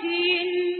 King